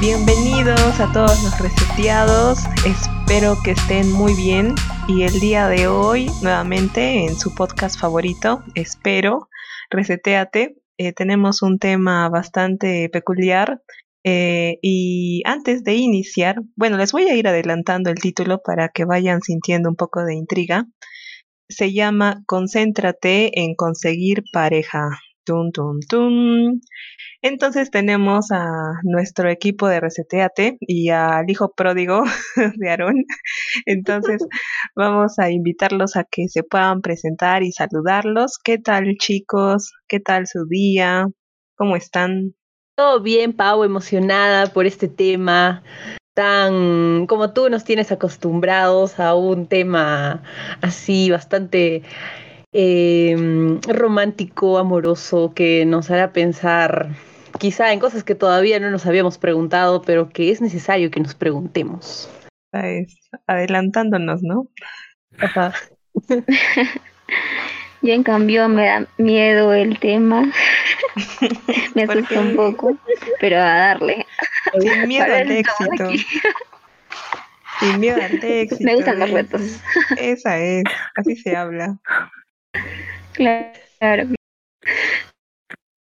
Bienvenidos a todos los reseteados, espero que estén muy bien y el día de hoy nuevamente en su podcast favorito, espero, reseteate, eh, tenemos un tema bastante peculiar eh, y antes de iniciar, bueno, les voy a ir adelantando el título para que vayan sintiendo un poco de intriga. Se llama Concéntrate en conseguir pareja. Tum, tum, tum. Entonces tenemos a nuestro equipo de Reseteate y al hijo pródigo de Aarón. Entonces vamos a invitarlos a que se puedan presentar y saludarlos. ¿Qué tal chicos? ¿Qué tal su día? ¿Cómo están? Todo bien, Pau, emocionada por este tema tan como tú nos tienes acostumbrados a un tema así bastante eh, romántico, amoroso, que nos hará pensar quizá en cosas que todavía no nos habíamos preguntado, pero que es necesario que nos preguntemos. Es adelantándonos, ¿no? Ajá. Yo en cambio me da miedo el tema. me asusta un poco, pero a darle. Sin miedo al éxito. Sin miedo al éxito. Me gustan los retos. Esa es, así se habla. Claro.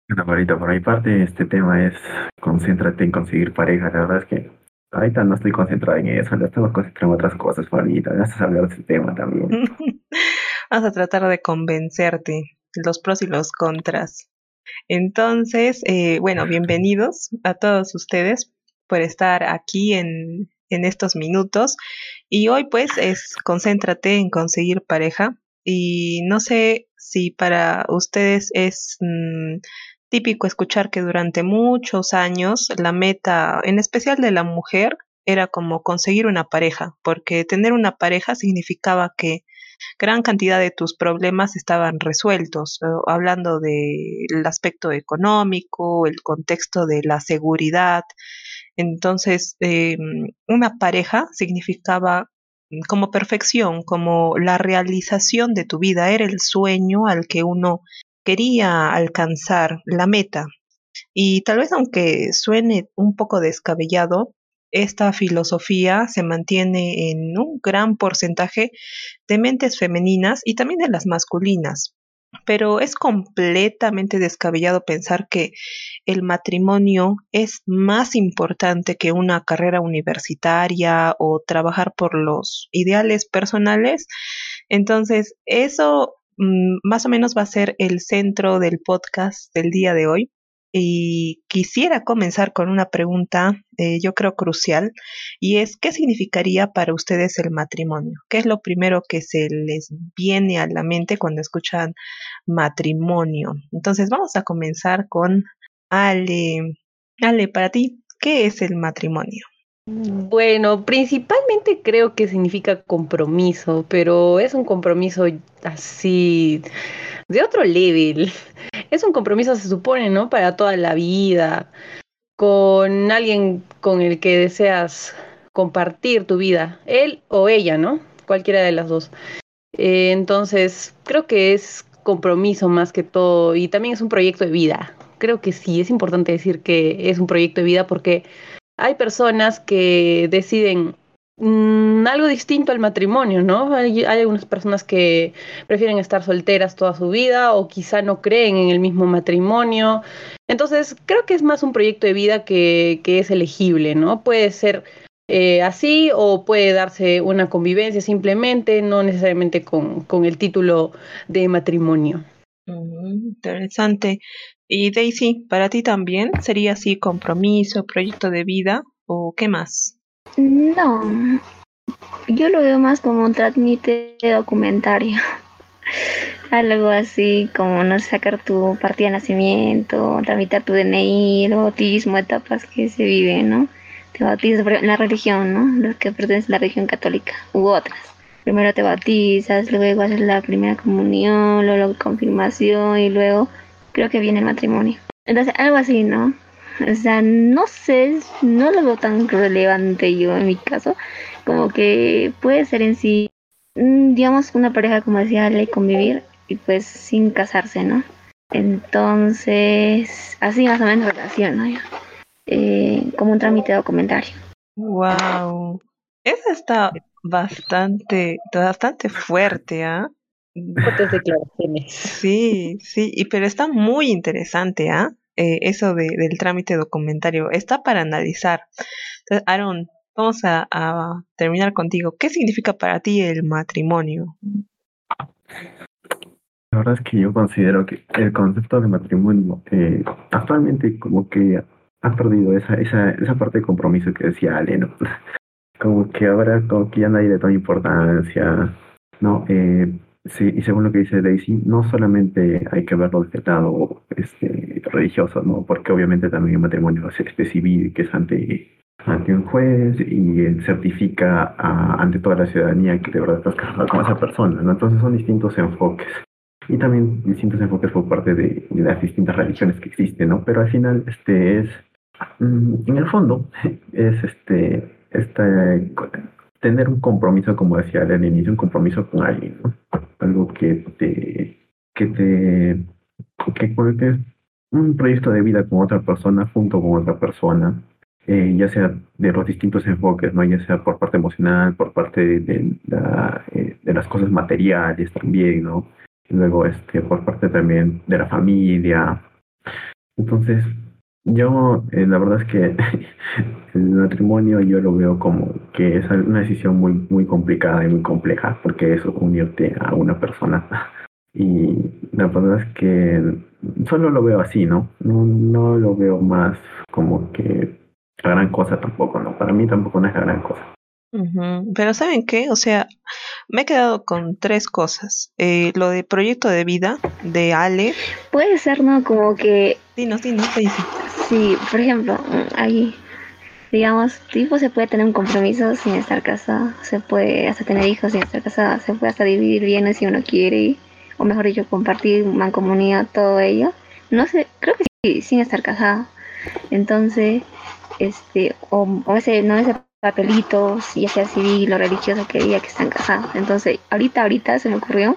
Bueno, por mi parte, este tema es concéntrate en conseguir pareja. La verdad es que ahorita no estoy concentrado en eso, ya estamos concentrados en otras cosas, Juanita. Vas a hablar de ese tema también. Vamos a tratar de convencerte los pros y los contras. Entonces, eh, bueno, bienvenidos a todos ustedes por estar aquí en, en estos minutos. Y hoy pues es concéntrate en conseguir pareja. Y no sé si para ustedes es mm, típico escuchar que durante muchos años la meta, en especial de la mujer, era como conseguir una pareja, porque tener una pareja significaba que gran cantidad de tus problemas estaban resueltos, hablando del aspecto económico, el contexto de la seguridad. Entonces, em, una pareja significaba como perfección, como la realización de tu vida, era el sueño al que uno quería alcanzar, la meta. Y tal vez aunque suene un poco descabellado, esta filosofía se mantiene en un gran porcentaje de mentes femeninas y también de las masculinas. Pero es completamente descabellado pensar que el matrimonio es más importante que una carrera universitaria o trabajar por los ideales personales. Entonces, eso mm, más o menos va a ser el centro del podcast del día de hoy. Y quisiera comenzar con una pregunta, eh, yo creo crucial, y es, ¿qué significaría para ustedes el matrimonio? ¿Qué es lo primero que se les viene a la mente cuando escuchan matrimonio? Entonces vamos a comenzar con Ale. Ale, para ti, ¿qué es el matrimonio? Bueno, principalmente creo que significa compromiso, pero es un compromiso así de otro level es un compromiso, se supone, ¿no? Para toda la vida, con alguien con el que deseas compartir tu vida, él o ella, ¿no? Cualquiera de las dos. Eh, entonces, creo que es compromiso más que todo y también es un proyecto de vida. Creo que sí, es importante decir que es un proyecto de vida porque hay personas que deciden Mm, algo distinto al matrimonio, ¿no? Hay, algunas personas que prefieren estar solteras toda su vida o quizá no creen en el mismo matrimonio. Entonces, creo que es más un proyecto de vida que, que es elegible, ¿no? Puede ser eh, así o puede darse una convivencia simplemente, no necesariamente con, con el título de matrimonio. Mm, interesante. Y Daisy, ¿para ti también sería así compromiso, proyecto de vida o qué más? No, yo lo veo más como un trámite documentario. Algo así como no sacar tu partida de nacimiento, tramitar tu DNI, el bautismo, etapas que se viven, ¿no? te bautizas en la religión, ¿no? Los que pertenecen a la religión católica u otras. Primero te bautizas, luego haces la primera comunión, luego la confirmación y luego creo que viene el matrimonio. Entonces, algo así, ¿no? O sea, no sé, no lo veo tan relevante yo en mi caso, como que puede ser en sí, mm, digamos, una pareja, como decía, le convivir y pues sin casarse, ¿no? Entonces, así más o menos relación, ¿no? Eh, como un trámite documentario. Wow. Eso está bastante, bastante fuerte, ¿ah? declaraciones. Sí, sí, y pero está muy interesante, ¿ah? Eh, eso de, del trámite documentario. Está para analizar. Entonces, Aaron, vamos a, terminar contigo. ¿Qué significa para ti el matrimonio? La verdad es que yo considero que el concepto de matrimonio eh, actualmente como que ha perdido esa, esa, esa parte de compromiso que decía Ale, ¿no? Como que ahora como que ya nadie le toma importancia, ¿no? Eh, sí, y según lo que dice Daisy, no solamente hay que verlo desde el lado este, religioso, ¿no? Porque obviamente también el matrimonio es este civil, que es ante, ante un juez y certifica a, ante toda la ciudadanía que de verdad estás casado con esa persona, ¿no? Entonces son distintos enfoques y también distintos enfoques por parte de, de, las distintas religiones que existen, ¿no? Pero al final, este es, mm, en el fondo, es este, este, tener un compromiso, como decía al inicio, un compromiso con alguien, ¿no? Algo que te, que te, que, que un proyecto de vida con otra persona, junto con otra persona, eh, ya sea de los distintos enfoques, ¿no? ya sea por parte emocional, por parte de, de, eh, de las cosas materiales también, ¿no? luego este, por parte también de la familia. Entonces, yo eh, la verdad es que el matrimonio yo lo veo como que es una decisión muy, muy complicada y muy compleja, porque es unirte a una persona. Y la verdad es que solo lo veo así, ¿no? No, no lo veo más como que la gran cosa tampoco, ¿no? Para mí tampoco no es la gran cosa. Pero ¿saben qué? O sea, me he quedado con tres cosas. Eh, lo de proyecto de vida de Ale. Puede ser, ¿no? Como que... Dinos, dinos, dice. Sí, por ejemplo, ahí, digamos, tipo se puede tener un compromiso sin estar casado, se puede hasta tener hijos sin estar casado, se puede hasta dividir bienes si uno quiere, o mejor dicho, compartir mancomunidad, todo ello. No sé, creo que sí, sin estar casado. Entonces, este, o, o ese, no ese papelitos, ya sea civil o religioso, que diga que están casados. Entonces, ahorita, ahorita se me ocurrió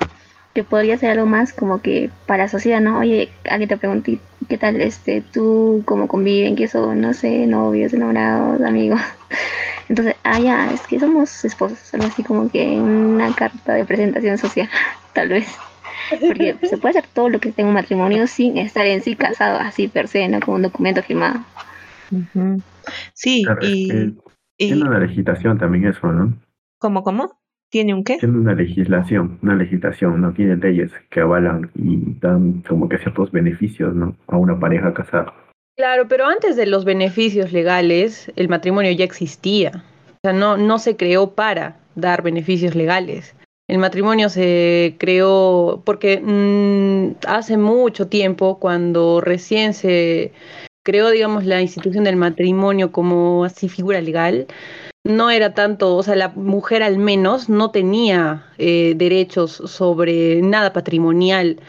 que podría ser algo más como que para la sociedad, ¿no? Oye, alguien te pregunté, ¿qué tal este, tú, cómo conviven, qué son, no sé, novios, enamorados, amigos? Entonces, ah, ya, es que somos esposos, algo así como que una carta de presentación social, tal vez. Porque se puede hacer todo lo que tenga un matrimonio sin estar en sí casado, así per se, ¿no? Como un documento firmado. Sí, y... Tiene una legislación también eso, ¿no? ¿Cómo, cómo? ¿Tiene un qué? Tiene una legislación, una legislación, ¿no? Tiene leyes que avalan y dan como que ciertos beneficios, ¿no? A una pareja casada. Claro, pero antes de los beneficios legales, el matrimonio ya existía. O sea, no, no se creó para dar beneficios legales. El matrimonio se creó porque mmm, hace mucho tiempo, cuando recién se creó, digamos, la institución del matrimonio como así figura legal, no era tanto, o sea, la mujer al menos no tenía eh, derechos sobre nada patrimonial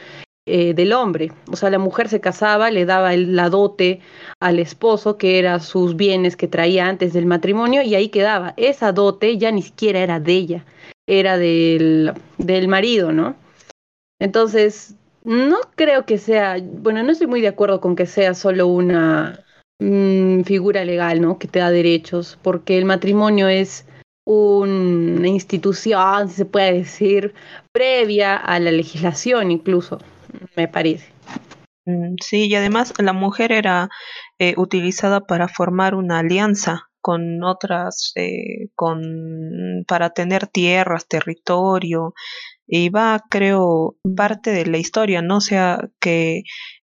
eh, del hombre. O sea, la mujer se casaba, le daba el, la dote al esposo, que era sus bienes que traía antes del matrimonio, y ahí quedaba. Esa dote ya ni siquiera era de ella, era del, del marido, ¿no? Entonces, no creo que sea, bueno, no estoy muy de acuerdo con que sea solo una mmm, figura legal, ¿no? Que te da derechos, porque el matrimonio es una institución, si se puede decir, previa a la legislación incluso, me parece. Mm, sí, y además la mujer era eh, utilizada para formar una alianza con otras, eh, con para tener tierras, territorio, y va, creo, parte de la historia, ¿no? O sea, que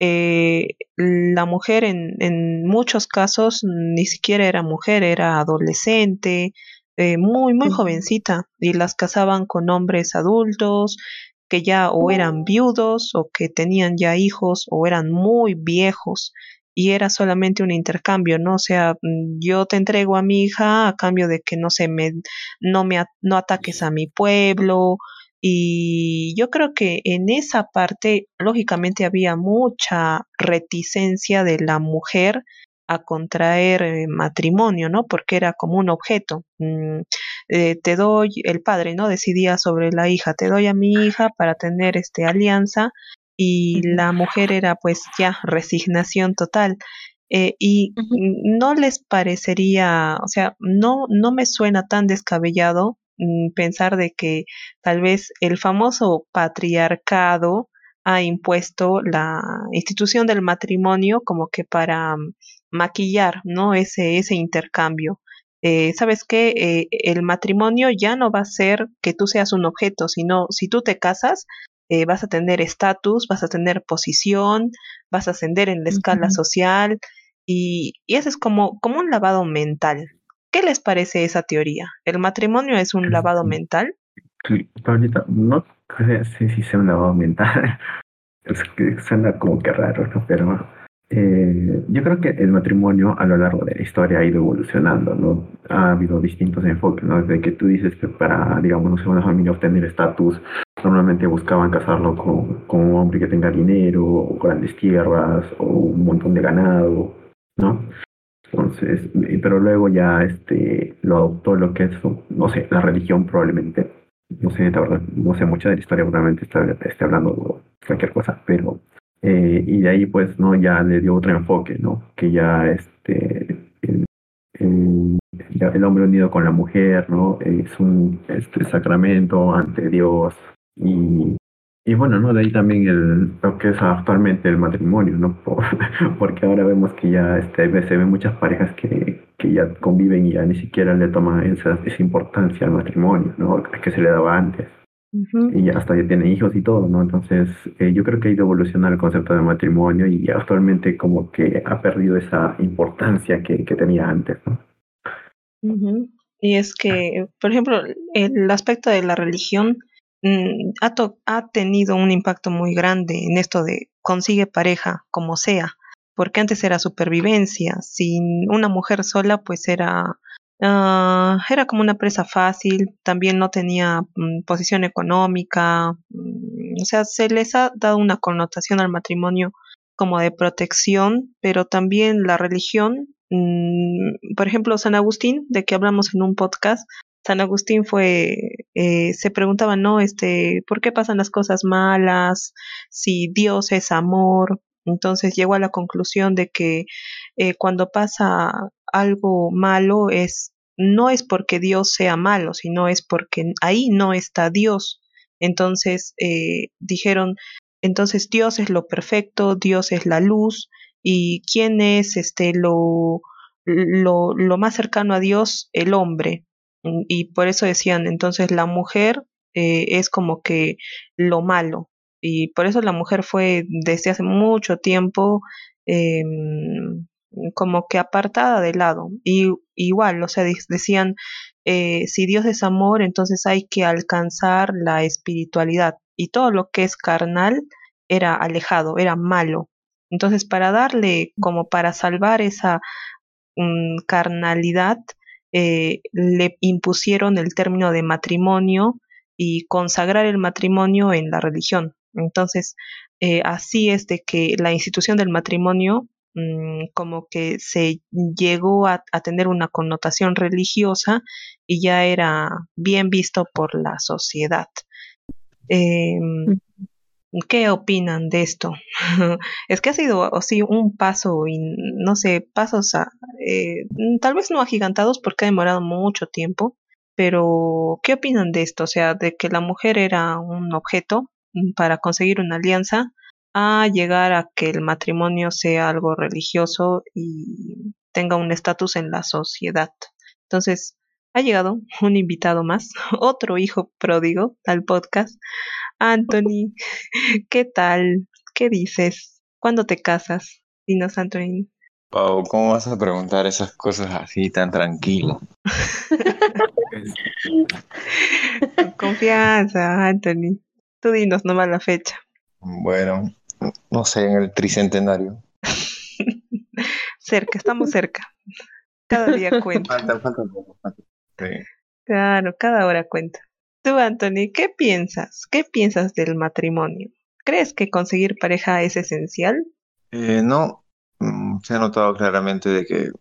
eh, la mujer en, en muchos casos ni siquiera era mujer, era adolescente, eh, muy, muy jovencita, y las casaban con hombres adultos que ya o eran viudos o que tenían ya hijos o eran muy viejos y era solamente un intercambio, ¿no? O sea, mm, yo te entrego a mi hija a cambio de que no se me, no me, no ataques a mi pueblo. Y yo creo que en esa parte, lógicamente, había mucha reticencia de la mujer a contraer eh, matrimonio, ¿no? Porque era como un objeto. Mm, eh, te doy, el padre, ¿no? Decidía sobre la hija, te doy a mi hija para tener este alianza y la mujer era pues ya resignación total. Eh, y no les parecería, o sea, no, no me suena tan descabellado pensar de que tal vez el famoso patriarcado ha impuesto la institución del matrimonio como que para mm, maquillar, ¿no? Ese, ese intercambio. Eh, ¿Sabes qué? Eh, el matrimonio ya no va a ser que tú seas un objeto, sino si tú te casas, eh, vas a tener estatus, vas a tener posición, vas a ascender en la escala social y, y eso es como, como un lavado mental. ¿Qué les parece esa teoría? ¿El matrimonio es un lavado mental? Sí, ahorita no sé si sea un lavado mental. es que suena como que raro, ¿no? Pero eh, yo creo que el matrimonio a lo largo de la historia ha ido evolucionando, ¿no? Ha habido distintos enfoques, ¿no? Desde que tú dices que para, digamos, no sé, una familia obtener estatus, normalmente buscaban casarlo con, con, un hombre que tenga dinero, o grandes tierras, o un montón de ganado, ¿no? Entonces, pero luego ya este, lo adoptó lo que es, no sé, la religión probablemente. No sé, la verdad, no sé mucho de la historia, probablemente esté hablando de cualquier cosa, pero eh, y de ahí pues no ya le dio otro enfoque no que ya este el, el, hombre unido con la mujer no es un este sacramento ante Dios y y bueno no de ahí también el lo que es actualmente el matrimonio no porque ahora vemos que ya este se ven muchas parejas que que ya conviven y ya ni siquiera le toman esa, esa importancia al matrimonio no que se le daba antes. Y hasta ya tiene hijos y todo, ¿no? Entonces, eh, yo creo que ha ido evolucionando el concepto de matrimonio y actualmente como que ha perdido esa importancia que, que tenía antes, ¿no? Y es que, por ejemplo, el aspecto de la religión mm, ha, ha tenido un impacto muy grande en esto de consigue pareja como sea, porque antes era supervivencia, sin una mujer sola pues era Uh, era como una presa fácil, también no tenía mm, posición económica, mm, o sea, se les ha dado una connotación al matrimonio como de protección, pero también la religión, mm, por ejemplo, San Agustín, de que hablamos en un podcast, San Agustín fue, eh, se preguntaba, ¿no? Este, ¿por qué pasan las cosas malas? Si Dios es amor. Entonces llegó a la conclusión de que eh, cuando pasa algo malo es no es porque Dios sea malo, sino es porque ahí no está Dios. Entonces eh, dijeron, entonces Dios es lo perfecto, Dios es la luz, y quién es este lo, lo, lo más cercano a Dios, el hombre. Y por eso decían, entonces la mujer eh, es como que lo malo. Y por eso la mujer fue desde hace mucho tiempo eh, como que apartada de lado. Y igual, o sea, decían, eh, si Dios es amor, entonces hay que alcanzar la espiritualidad. Y todo lo que es carnal era alejado, era malo. Entonces, para darle, como para salvar esa mm, carnalidad, eh, le impusieron el término de matrimonio y consagrar el matrimonio en la religión. Entonces, eh, así es de que la institución del matrimonio Mm, como que se llegó a, tener una connotación religiosa y ya era bien visto por la sociedad. Em, ¿Qué opinan de esto? es que ha sido así un paso, y no sé, pasos a, eh, tal vez no agigantados porque ha demorado mucho tiempo, pero ¿qué opinan de esto? O sea, de que la mujer era un objeto mm, para conseguir una alianza a llegar a que el matrimonio sea algo religioso y tenga un estatus en la sociedad. Entonces, ha llegado un invitado más, otro hijo pródigo al podcast. Anthony, ¿qué tal? ¿Qué dices? ¿Cuándo te casas? Dinos, Anthony. Pau, ¿cómo vas a preguntar esas cosas así tan tranquilo? confianza, Anthony. Tú dinos nomás la fecha. Bueno, no sé, en el tricentenario. cerca, estamos cerca. Cada día cuenta. Falta, falta un poco. falta. Sí. Claro, cada hora cuenta. Tú, Anthony, ¿qué piensas? ¿Qué piensas del matrimonio? ¿Crees que conseguir pareja es esencial? Eh, no, mm, se ha notado claramente de que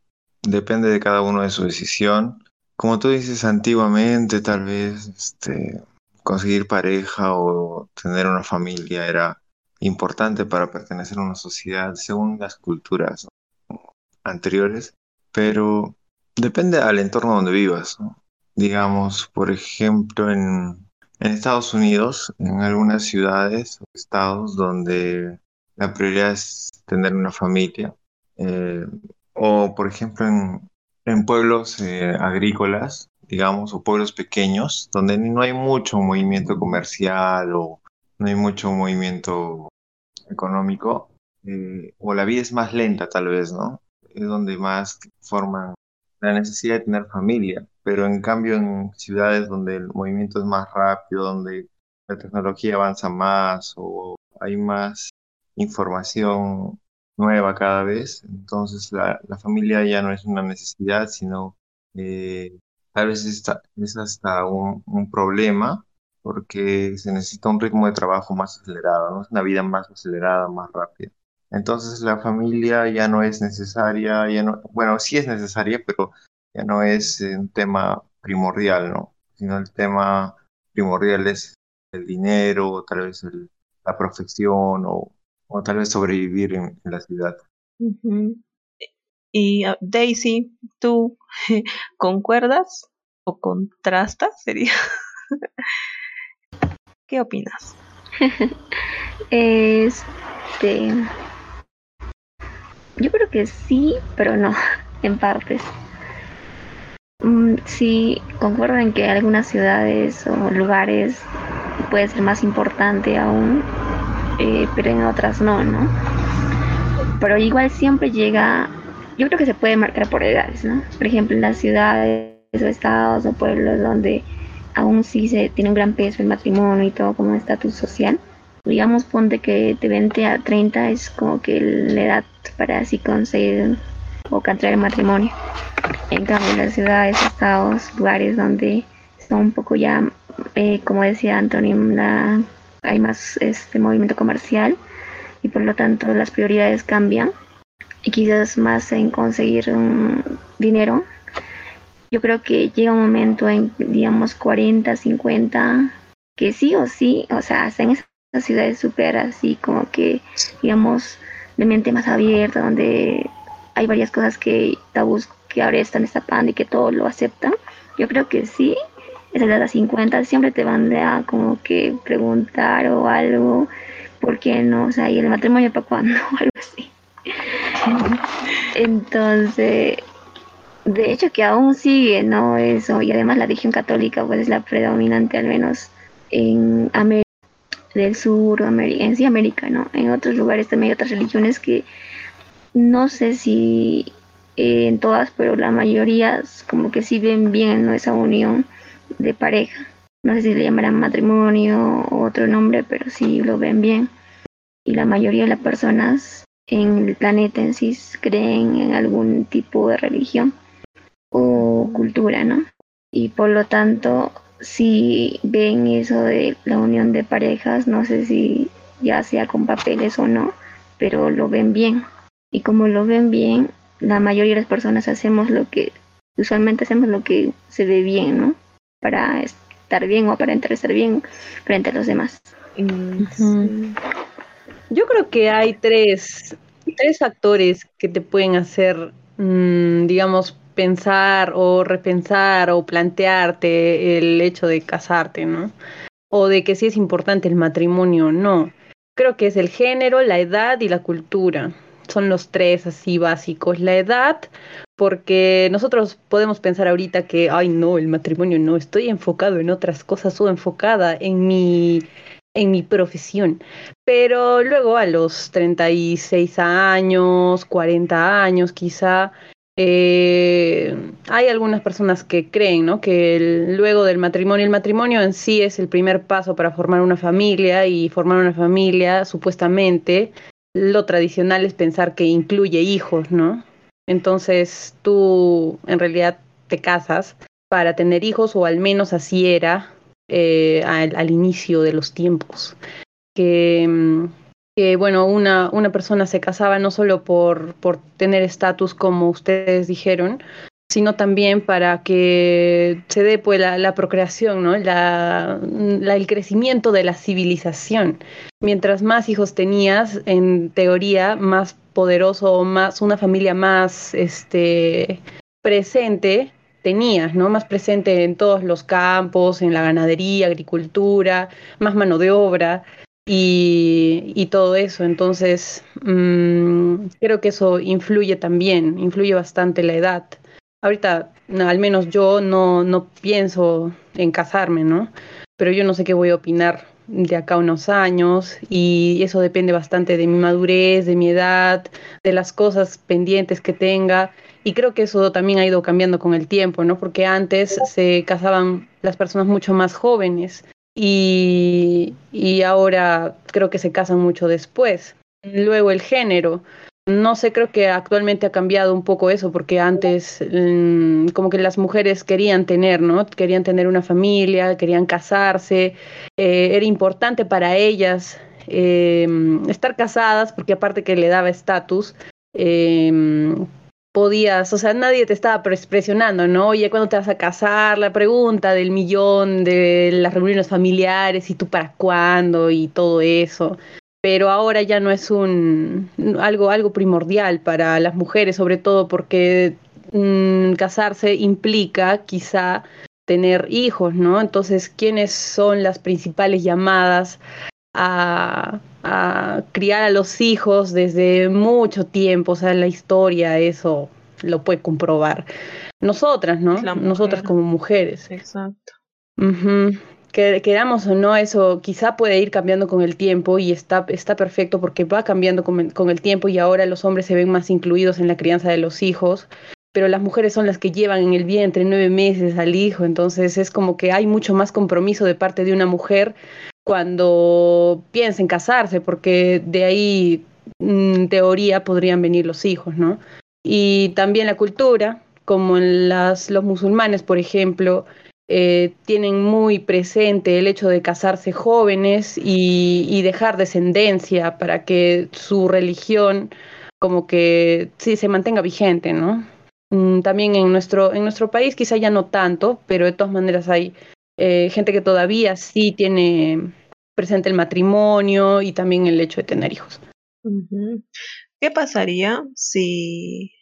depende de cada uno de su decisión. Como tú dices, antiguamente tal vez este, conseguir pareja o tener una familia era importante para pertenecer a una sociedad según las culturas anteriores, pero depende al entorno donde vivas, ¿no? Digamos, por ejemplo, en, en Estados Unidos, en algunas ciudades o estados donde la prioridad es tener una familia, eh, o por ejemplo en, en pueblos eh, agrícolas, digamos, o pueblos pequeños, donde no hay mucho movimiento comercial o no hay mucho movimiento económico, eh, o la vida es más lenta tal vez, ¿no? Es donde más forman la necesidad de tener familia, pero en cambio en ciudades donde el movimiento es más rápido, donde la tecnología avanza más o hay más información nueva cada vez, entonces la, familia ya no es una necesidad, sino eh, tal vez es hasta un, un problema porque se necesita un ritmo de trabajo más acelerado, ¿no? Una vida más acelerada, más rápida. Entonces la familia ya no es necesaria, ya no, bueno, sí es necesaria, pero ya no es eh, un tema primordial, ¿no? Sino el tema primordial es el dinero, tal vez el- la profesión o, o tal vez sobrevivir en, en la ciudad. Y ah, Daisy, ¿tú concuerdas o contrastas? Sería. ¿Qué opinas? Este. Yo creo que sí, pero no, en partes. Mm, sí, concuerdo en que algunas ciudades o lugares puede ser más importante aún, eh, pero en otras no, ¿no? Pero igual siempre llega, yo creo que se puede marcar por edades, ¿no? Por ejemplo, en las ciudades o estados o pueblos donde aún sí se tiene un gran peso el matrimonio y todo como estatus social. Digamos, ponte que de 20 a 30 es como que la edad para así conseguir o contraer matrimonio. En cambio, las ciudades, estados, lugares donde está un poco ya, eh, como decía Antonio, hay más este movimiento comercial y por lo tanto las prioridades cambian y quizás más en conseguir dinero. Yo creo que llega un momento en, digamos, 40, 50, que sí o sí, o sea, hasta en esas ciudades súper así como que, digamos, de mente más abierta, donde hay varias cosas que tabús que ahora están destapando y que todos lo aceptan. Yo creo que sí, esa edad de 50 siempre te van a como que preguntar o algo, ¿por qué no? O sea, ¿y el matrimonio para cuándo? O algo así. Entonces, de hecho que aún sigue, ¿no? Eso, y además la religión católica pues es la predominante al menos en América del Sur, en sí América, ¿no? En otros lugares también hay otras religiones que no sé si eh, en todas, pero la mayoría como que sí ven bien ¿no? esa unión de pareja. No sé si le llamarán matrimonio o otro nombre, pero sí lo ven bien. Y la mayoría de las personas en el planeta en sí creen en algún tipo de religión o cultura, ¿no? Y por lo tanto, si ven eso de la unión de parejas, no sé si ya sea con papeles o no, pero lo ven bien. Y como lo ven bien, la mayoría de las personas hacemos lo que, usualmente hacemos lo que se ve bien, ¿no? Para estar bien o para estar bien frente a los demás. Yo creo que hay tres, tres factores que te pueden hacer, mm, digamos, pensar o repensar o plantearte el hecho de casarte, ¿no? O de que si es importante el matrimonio o no. Creo que es el género, la edad y la cultura. Son los tres así básicos. La edad, porque nosotros podemos pensar ahorita que, ay, no, el matrimonio no, estoy enfocado en otras cosas o enfocada en mi, en mi profesión. Pero luego a los 36 años, 40 años quizá, eh, hay algunas personas que creen, ¿no? Que el- luego del matrimonio, el matrimonio en sí es el primer paso para formar una familia y formar una familia, supuestamente, lo tradicional es pensar que incluye hijos, ¿no? Entonces tú en realidad te casas para tener hijos o al menos así era eh, al, inicio de los tiempos. Que, mm, que bueno, una, una persona se casaba no solo por, por tener estatus como ustedes dijeron, sino también para que se dé pues, la, procreación, ¿no? La, el crecimiento de la civilización. Mientras más hijos tenías, en teoría, más poderoso, más una familia más este, presente tenías, ¿no? Más presente en todos los campos, en la ganadería, agricultura, más mano de obra y, todo eso. Entonces, mmm, creo que eso influye también, influye bastante la edad ahorita al menos yo no, no pienso en casarme, ¿no? Pero yo no sé qué voy a opinar de acá unos años y eso depende bastante de mi madurez, de mi edad, de las cosas pendientes que tenga y creo que eso también ha ido cambiando con el tiempo, ¿no? Porque antes se casaban las personas mucho más jóvenes y, y ahora creo que se casan mucho después. Luego el género. No sé, creo que actualmente ha cambiado un poco eso, porque antes mmm, como que las mujeres querían tener, ¿no? Querían tener una familia, querían casarse, eh, era importante para ellas eh, estar casadas, porque aparte que le daba estatus, eh, podías, o sea, nadie te estaba presionando, ¿no? Oye, ¿cuándo te vas a casar? La pregunta del millón, de las reuniones familiares, y tú para cuándo, y todo eso pero ahora ya no es un algo algo primordial para las mujeres, sobre todo porque mmm, casarse implica quizá tener hijos, ¿no? Entonces, ¿quiénes son las principales llamadas a, a criar a los hijos desde mucho tiempo? O sea, la historia eso lo puede comprobar. Nosotras, ¿no? Nosotras como mujeres. Exacto. Uh -huh que queramos o no, eso quizá puede ir cambiando con el tiempo y está, está perfecto porque va cambiando con, con, el tiempo y ahora los hombres se ven más incluidos en la crianza de los hijos, pero las mujeres son las que llevan en el vientre nueve meses al hijo, entonces es como que hay mucho más compromiso de parte de una mujer cuando piensa en casarse, porque de ahí, en teoría, podrían venir los hijos, ¿no? Y también la cultura, como en las, los musulmanes, por ejemplo, eh, tienen muy presente el hecho de casarse jóvenes y, dejar descendencia para que su religión como que sí se mantenga vigente, ¿no? Mm, también en nuestro, en nuestro país quizá ya no tanto, pero de todas maneras hay eh, gente que todavía sí tiene presente el matrimonio y también el hecho de tener hijos. ¿Qué pasaría si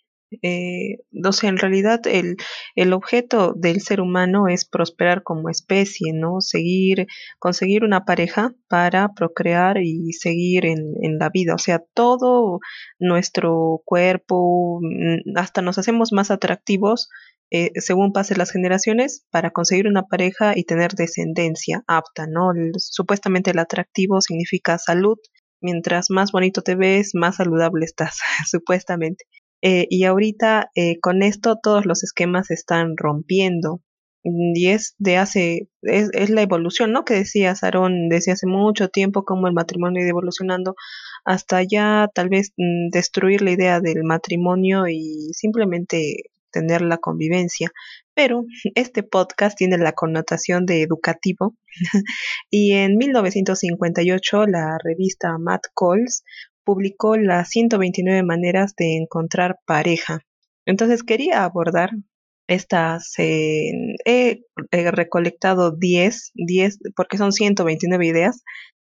eh, en realidad el, el, objeto del ser humano es prosperar como especie, ¿no? Seguir, conseguir una pareja para procrear y seguir en, en la vida. O sea, todo nuestro cuerpo, mm, hasta nos hacemos más atractivos eh, según pasen las generaciones para conseguir una pareja y tener descendencia apta, ¿no? Supuestamente el atractivo significa salud. Mientras más bonito te ves, más saludable estás, supuestamente. Eh, y ahorita eh, con esto todos los esquemas se están rompiendo. Y es de hace, es, es la evolución, ¿no? Que decía Sarón desde hace mucho tiempo como el matrimonio ha evolucionando hasta ya tal vez mmm, destruir la idea del matrimonio y simplemente tener la convivencia. Pero este podcast tiene la connotación de educativo y en 1958 la revista Matt Calls publicó las 129 maneras de encontrar pareja. Entonces quería abordar estas, he, recolectado 10, 10, porque son 129 ideas,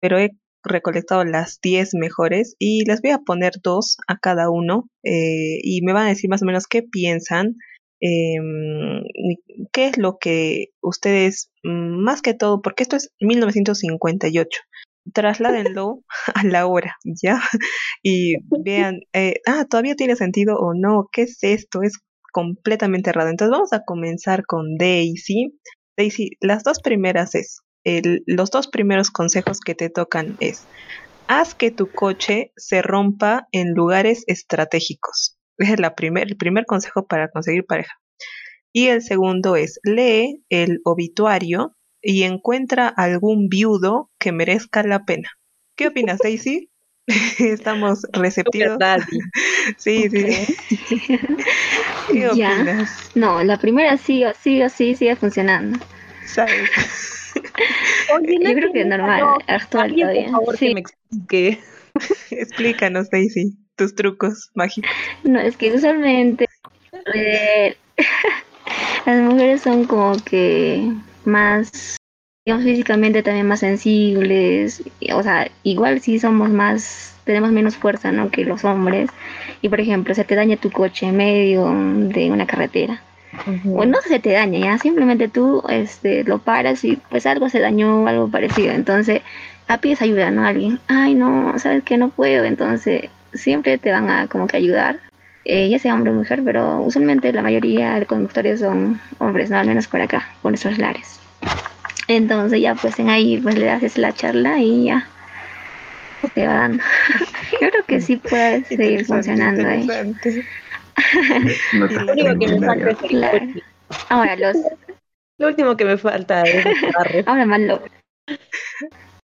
pero he recolectado las 10 mejores y les voy a poner dos a cada uno eh, y me van a decir más o menos qué piensan, eh, qué es lo que ustedes, más que todo, porque esto es 1958, trasládenlo a la hora, ¿ya? Y vean, eh, ah, todavía tiene sentido o no, ¿qué es esto? Es completamente errado. Entonces vamos a comenzar con Daisy. Daisy, las dos primeras es, los dos primeros consejos que te tocan es, haz que tu coche se rompa en lugares estratégicos. Es el primer consejo para conseguir pareja. Y el segundo es, lee el obituario y encuentra algún viudo que merezca la pena. ¿Qué opinas, Daisy? Estamos receptivos. sí, sí. ¿Qué opinas? No, la primera sí o sí o sí sigue funcionando. ¿Sabes? Yo creo que es normal, actual todavía. Por favor, que me explique. Explícanos, Daisy, tus trucos mágicos. No, es que usualmente eh, las mujeres son como que más digamos físicamente también más sensibles, o sea, igual sí somos más, tenemos menos fuerza, ¿no? Que los hombres. Y por ejemplo, se te daña tu coche en medio de una carretera. O no se te daña, ya simplemente tú este, lo paras y pues algo se dañó, algo parecido. Entonces, a pies ayuda, ¿no? Alguien, ay, no, sabes que no puedo. Entonces, siempre te van a como que ayudar, eh, ya sea hombre o mujer, pero usualmente la mayoría de conductores son hombres, ¿no? Al menos por acá, por nuestros lares. Entonces ya pues en ahí pues le haces la charla y ya te va dando. Yo creo que sí puede seguir funcionando ahí. Lo único que me falta es el Ahora los lo último que me falta es el Ahora más lo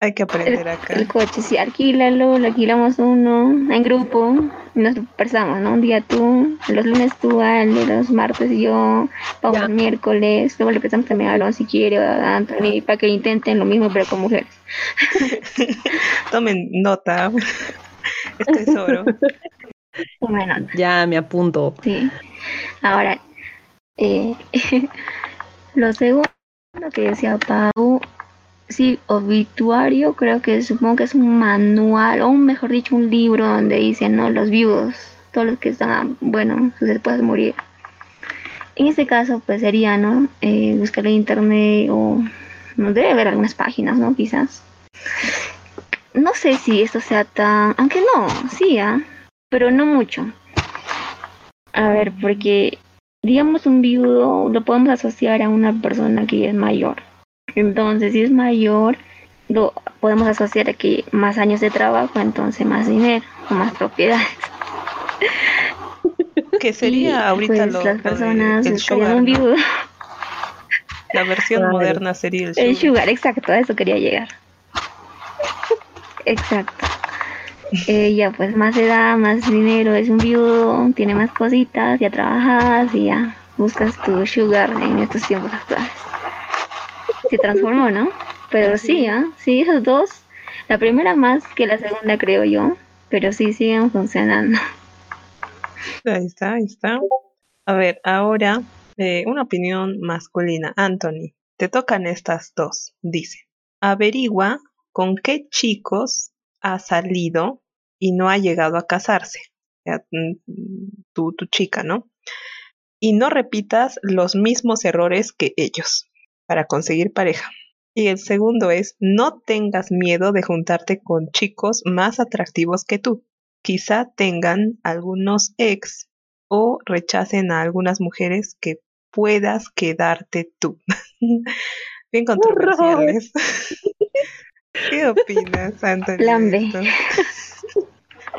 hay que aprender acá. El coche, sí, alquílalo, lo alquilamos uno en grupo, nos dispersamos, ¿no? Un día tú, los lunes tú, Ale, los martes yo, vamos el miércoles, luego le prestamos también a Alon si quiere, a Anthony, para que intenten lo mismo, pero con mujeres. Tomen nota, es tesoro. Bueno, ya me apunto. Sí. Ahora, eh, lo segundo que decía Pau sí, obituario, creo que supongo que es un manual, o mejor dicho, un libro donde dicen, ¿no? Los vivos, todos los que están, bueno, sus esposas morir. En este caso, pues sería, ¿no? Eh, buscar en internet o no debe haber algunas páginas, ¿no? Quizás. No sé si esto sea tan, aunque no, sí, ¿ah? pero no mucho. A ver, porque digamos un viudo lo podemos asociar a una persona que es mayor entonces, si es mayor, lo podemos asociar a que más años de trabajo, entonces más dinero o más propiedades. Que sería ahorita pues, las personas un viudo. La versión moderna sería el sugar. El sugar, exacto, a eso quería llegar. Exacto. Ella pues más edad, más dinero, es un viudo, tiene más cositas, ya trabajas y ya buscas tu sugar en estos tiempos actuales se transformó, ¿no? Pero sí, ¿ah? Sí, esos dos. La primera más que la segunda, creo yo. Pero sí siguen funcionando. Ahí está, ahí está. A ver, ahora eh, una opinión masculina. Anthony, te tocan estas dos. Dice, averigua con qué chicos ha salido y no ha llegado a casarse. Mm, tu, tu chica, ¿no? Y no repitas los mismos errores que ellos para conseguir pareja. Y el segundo es, no tengas miedo de juntarte con chicos más atractivos que tú. Quizá tengan algunos ex o rechacen a algunas mujeres que puedas quedarte tú. Bien controversiales. ¿Qué opinas, Antonio? Plan B.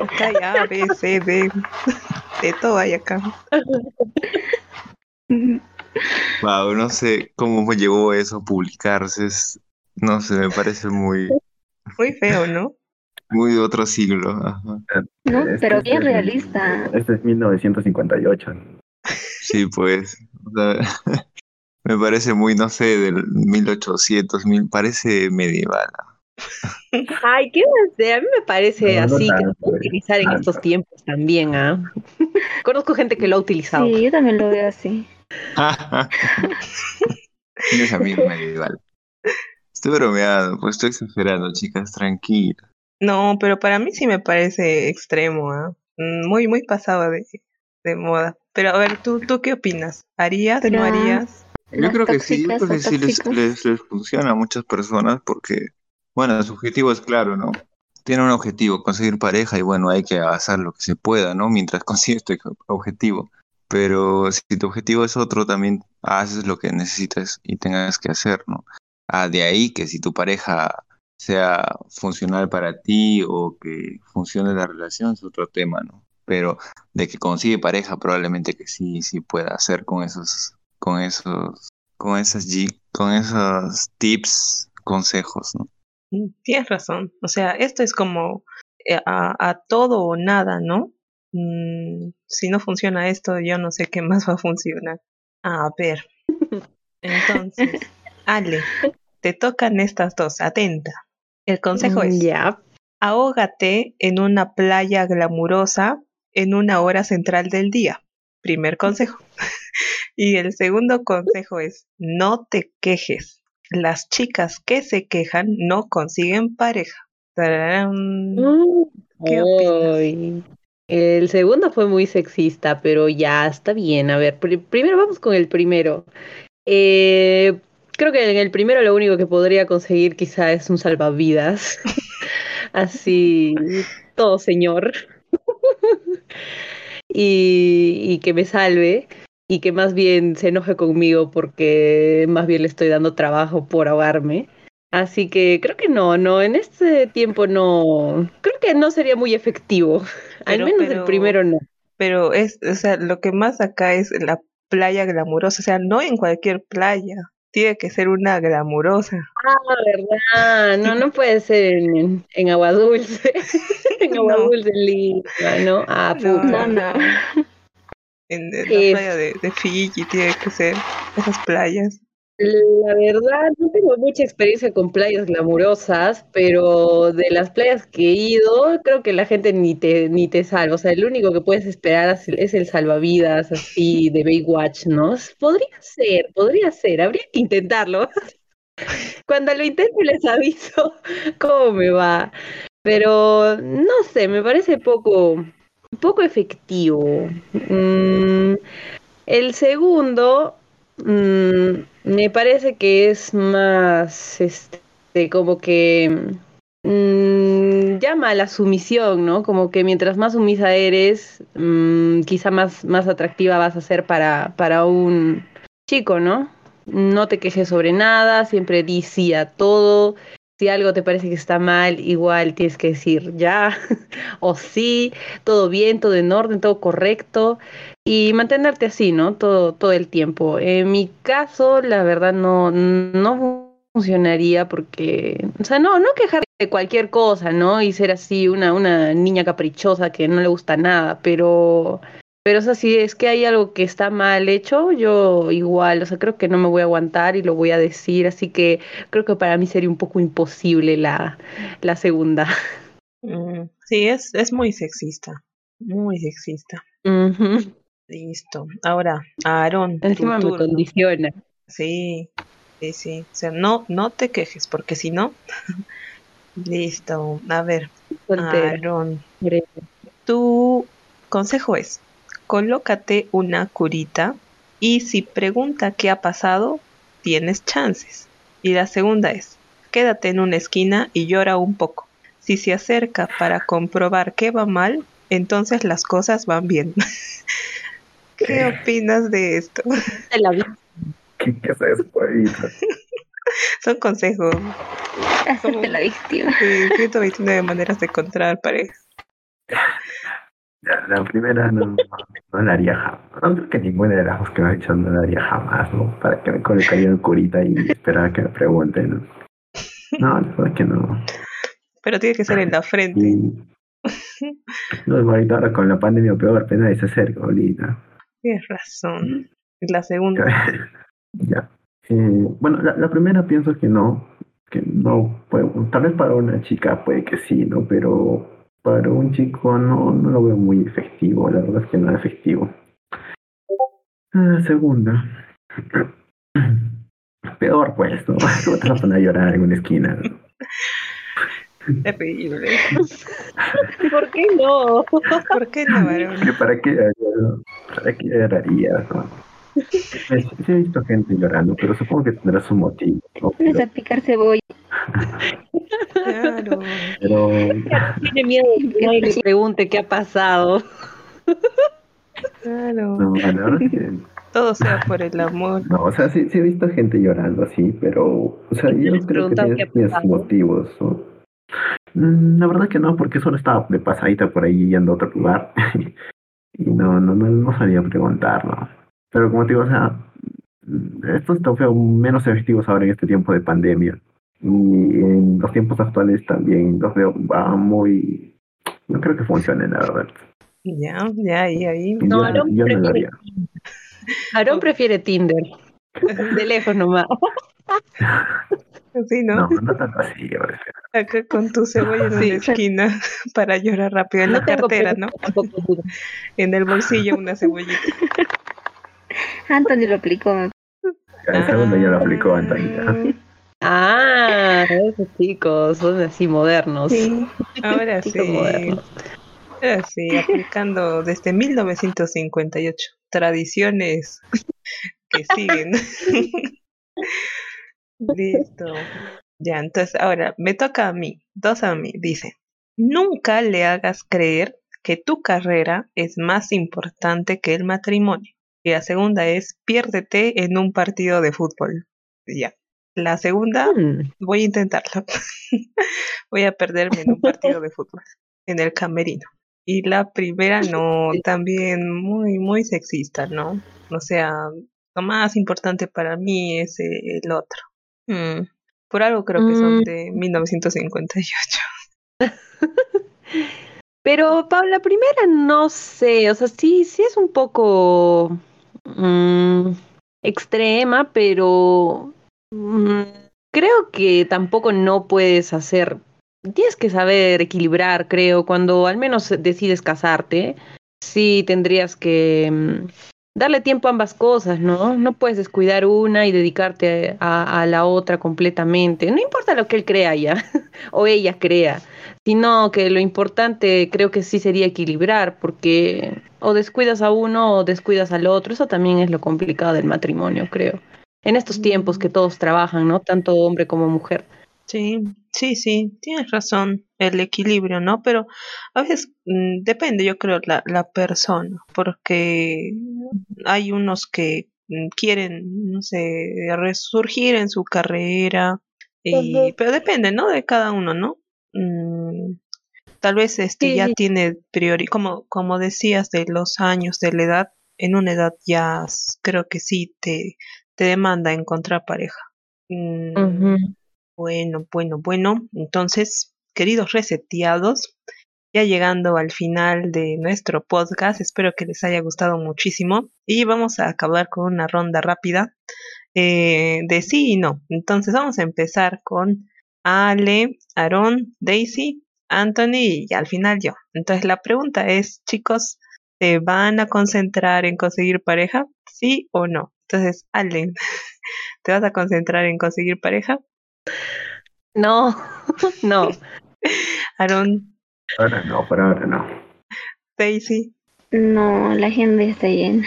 Ok, A, B, C, D. De todo hay acá. Wow, no sé cómo me llevó eso a publicarse. no sé, me parece muy. Muy feo, ¿no? Muy de otro siglo. No, este pero bien realista. Este es 1958. Sí, pues. me parece muy, no sé, del 1800, mil, parece medieval. Ay, qué sé, a mí me parece así, que se puede utilizar en estos tiempos también, ¿ah? Conozco gente que lo ha utilizado. Sí, yo también lo veo así. Tienes amigo medieval. Estoy bromeando, pues estoy exagerando, chicas, tranquila. No, pero para mí sí me parece extremo, ¿ah? mm, muy, muy pasado de, de, moda. Pero a ver, ¿tú, ¿tú qué opinas? ¿Harías, o no harías? Yo creo que sí, yo creo que sí les, les, les, funciona a muchas personas porque, bueno, su objetivo es claro, ¿no? Tiene un objetivo, conseguir pareja y bueno, hay que hacer lo que se pueda, ¿no? Mientras consigue este objetivo. Pero si tu objetivo es otro, también haces lo que necesitas y tengas que hacer, ¿no? Ah, de ahí que si tu pareja sea funcional para ti o que funcione la relación es otro tema, ¿no? Pero de que consigue pareja probablemente que sí, sí pueda hacer con esos, con esos, con esas con esos tips, consejos, ¿no? Tienes razón. O sea, esto es como eh, a, a todo o nada, ¿no? Mm, si no funciona esto, yo no sé qué más va a funcionar. A ver. Entonces, Ale, te tocan estas dos, atenta. El consejo es, Ya. ahógate en una playa glamurosa en una hora central del día. Primer consejo. y el segundo consejo es, no te quejes. Las chicas que se quejan no consiguen pareja. Tararán. ¿Qué opinas? El segundo fue muy sexista, pero ya está bien. A ver, pri- primero vamos con el primero. Eh, creo que en el primero lo único que podría conseguir quizá es un salvavidas. Así, todo señor. Y, y que me salve. Y que más bien se enoje conmigo porque más bien le estoy dando trabajo por ahogarme. Así que creo que no, no, en este tiempo no, creo que no sería muy efectivo. Al menos pero- el primero no. Pero es, o sea, lo que más acá es la playa glamurosa, o sea, no en cualquier playa, tiene que ser una glamurosa. Ah, verdad, no, no puede ser en, agua dulce, en agua No. dulce Lima, ¿no? Ah, puta. No, no. En, la playa de, de Fiji tiene que ser esas playas. La verdad, no tengo mucha experiencia con playas glamurosas, pero de las playas que he ido, creo que la gente ni te, ni te salva. O sea, el único que puedes esperar es el, salvavidas así de Baywatch, ¿no? Podría ser, podría ser, habría que intentarlo. Cuando lo intente les aviso cómo me va. Pero no sé, me parece poco, poco efectivo. Mm, el segundo, mm, me parece que es más, este, como que mm, llama a la sumisión, ¿no? Como que mientras más sumisa eres, mm, quizá más, más atractiva vas a ser para, para un chico, ¿no? No te quejes sobre nada, siempre di sí a todo. Si algo te parece que está mal, igual tienes que decir ya o sí, todo bien, todo en orden, todo correcto y mantenerte así, ¿no? Todo, todo el tiempo. En mi caso, la verdad, no, no funcionaría porque, o sea, no, no quejar de cualquier cosa, ¿no? Y ser así una, una niña caprichosa que no le gusta nada, pero, pero, o sea, si es que hay algo que está mal hecho, yo igual, o sea, creo que no me voy a aguantar y lo voy a decir, así que creo que para mí sería un poco imposible la, la segunda. Mm, sí, es, es muy sexista, muy sexista. Listo. Ahora, Aarón, tu Encima me condiciona. Sí, sí, sí. O sea, no, no te quejes, porque si no. Listo. A ver. Aarón, tu consejo es, colócate una curita y si pregunta qué ha pasado, tienes chances. Y la segunda es, quédate en una esquina y llora un poco. Si se acerca para comprobar que va mal, entonces las cosas van bien. ¿Qué opinas de esto? de la vida. ¿Qué, qué es eso, poeta? Son consejos. Hacerte la víctima. Sí, 129 maneras de encontrar pareja. La primera no, no la haría jamás. No creo que ninguna de las dos que me has dicho no la haría jamás, ¿no? Para que me colocaría en curita y esperar a que me pregunten. ¿no? No, la verdad es que no. Pero tiene que ser en la frente. Y... No, ahorita ahora con la pandemia peor, pena se acerca, ahorita. Tienes razón. La segunda. ya. Eh, bueno, la, la primera pienso que no, que no, puede, tal vez para una chica puede que sí, ¿no? Pero para un chico no, no lo veo muy efectivo, la verdad es que no es efectivo. Ah, segunda. Peor pues, ¿no? ¿Cómo te vas a poner a llorar en una esquina? ¿no? Terrible. ¿Por qué no? ¿Por qué no, varón? ¿Que ¿Para qué? ¿Para qué llorarías? no? Sí, he visto gente llorando, pero supongo que tendrá su motivo, ¿no? Pero, a picar cebolla. Claro. pero Tiene miedo que nadie le pregunte qué ha pasado. Claro. no, la verdad es que Todo sea por el amor. No, o sea, sí, sí he visto gente llorando así, pero, o sea, yo creo que tiene, sus motivos. ¿no? Mm, La verdad que no, porque solo estaba de pasadita por ahí yendo a otro lugar. y no, no, no, no sabía preguntar, ¿no? Pero como te digo, o sea, estos están feo- menos efectivos ahora en este tiempo de pandemia. Y en los tiempos actuales también los veo va muy, no creo que funcione, la verdad. Ya, ya, ahí, ahí. No, yo, Aarón yo no prefiere. Aarón prefiere Tinder. Teléfono más. Sí, ¿no? No, no tanto así. Acá con tu cebolla en Sí. una esquina para llorar rápido en la No cartera, ¿no? En el bolsillo una cebollita. Anthony lo aplicó. me- El segundo ya lo aplicó Antonita. Ah, esos chicos son así modernos. Sí. Ahora sí. Modernos. Ahora sí, aplicando desde 1958. Tradiciones que siguen. Listo. Ya, entonces ahora me toca a mí. Dos a mí. Dice, nunca le hagas creer que tu carrera es más importante que el matrimonio. Y la segunda es, piérdete en un partido de fútbol. Ya. La segunda, Mm, voy a intentarlo. voy a perderme en un partido de fútbol, en el camerino. Y la primera no, también muy, muy sexista, ¿no? O sea, lo más importante para mí es eh, el otro. Mm, Por algo creo que son Mm. de 1958. Pero Paula, la primera no sé, o sea, sí, sí es un poco mm, extrema, pero mm, creo que tampoco no puedes hacer, tienes que saber equilibrar, creo, cuando al menos decides casarte, sí tendrías que mm, darle tiempo a ambas cosas, ¿no? No puedes descuidar una y dedicarte a, a la otra completamente, no importa lo que él crea ya, o ella crea sino que lo importante creo que sí sería equilibrar, porque o descuidas a uno o descuidas al otro, eso también es lo complicado del matrimonio, creo. En estos tiempos que todos trabajan, ¿no? Tanto hombre como mujer. Sí, sí, sí, tienes razón, el equilibrio, ¿no? Pero a veces mm, depende, yo creo, la, la persona, porque hay unos que mm, quieren, no sé, resurgir en su carrera, y, Ujú. pero depende, ¿no? De cada uno, ¿no? Mm, tal vez este Sí, ya tiene priori, como, como decías, de los años, de la edad, en una edad ya creo que sí te, te demanda encontrar pareja. Mm, bueno, bueno, bueno. Entonces, queridos reseteados, ya llegando al final de nuestro podcast, espero que les haya gustado muchísimo y vamos a acabar con una ronda rápida eh, de sí y no. Entonces, vamos a empezar con Ale, Aaron, Daisy, Anthony y al final yo. Entonces, la pregunta es, chicos, ¿se van a concentrar en conseguir pareja? ¿Sí o no? Entonces, Ale, ¿te vas a concentrar en conseguir pareja? No, no. Aaron, Ahora no, por ahora no. Daisy, No, la agenda está llena.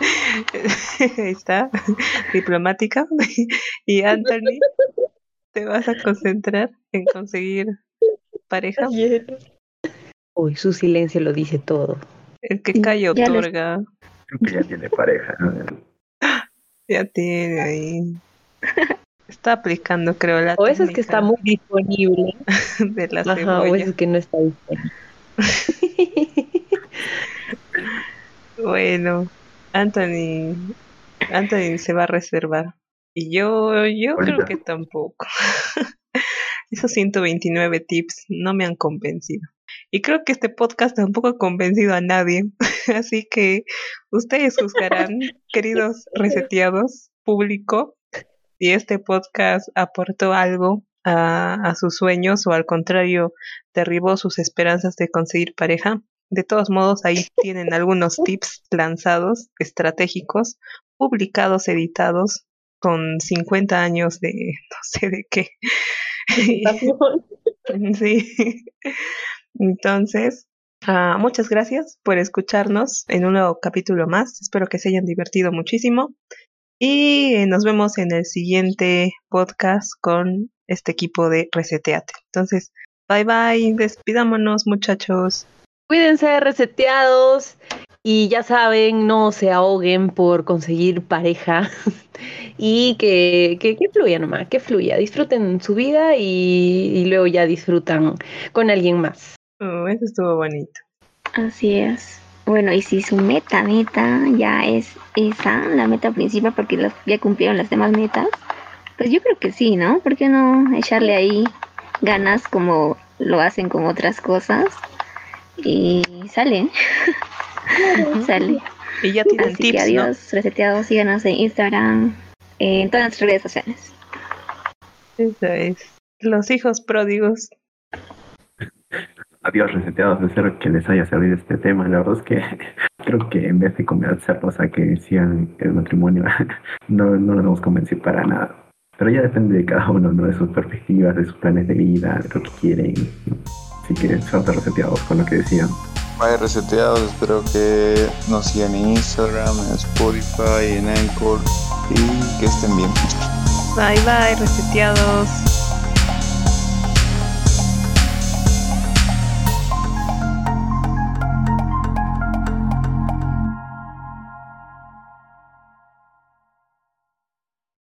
ahí está, diplomática. y Anthony, ¿te vas a concentrar en conseguir pareja? Uy, su silencio lo dice todo. El que calla otorga, Creo que ya tiene pareja. ¿no? ya tiene ahí. Está aplicando, creo, la O eso es que está muy disponible. de la Ajá, o eso es que no está disponible. Bueno, Anthony, Anthony se va a reservar. Y yo, yo creo que tampoco. Esos 129 tips no me han convencido. Y creo que este podcast tampoco ha convencido a nadie. Así que ustedes juzgarán, queridos reseteados, público, si este podcast aportó algo a, a sus sueños o al contrario derribó sus esperanzas de conseguir pareja. De todos modos, ahí tienen algunos tips lanzados, estratégicos, publicados, editados, con 50 años de no sé de qué. Sí. Entonces, ah, muchas gracias por escucharnos en un nuevo capítulo más. Espero que se hayan divertido muchísimo. Y nos vemos en el siguiente podcast con este equipo de Reseteate. Entonces, bye bye. Despidámonos, muchachos. Cuídense, reseteados. Y ya saben, no se ahoguen por conseguir pareja. y que, que, que fluya nomás, que fluya. Disfruten su vida y, y luego ya disfrutan con alguien más. Oh, eso estuvo bonito. Así es. Bueno, y si su meta, meta ya es esa, la meta principal, porque los- ya cumplieron las demás metas, pues yo creo que sí, ¿no? ¿Por qué no echarle ahí ganas como lo hacen con otras cosas? y sale. sale. Y ya tienen Así tips, que ¿no? adiós, reseteados, síganos en Instagram, en todas las redes sociales. Eso es. Los hijos pródigos. Adiós, reseteados. Espero que les haya servido este tema. La verdad es que creo que en vez de convencerlos a que sigan el matrimonio, no, no nos hemos convencido para nada. Pero ya depende de cada uno, ¿no? De sus perspectivas, de sus planes de vida, de lo que quieren. Así que suerte reseteados con lo que decían. Bye reseteados, espero que nos sigan en Instagram, en Spotify, en Anchor y que estén bien. Bye bye, reseteados.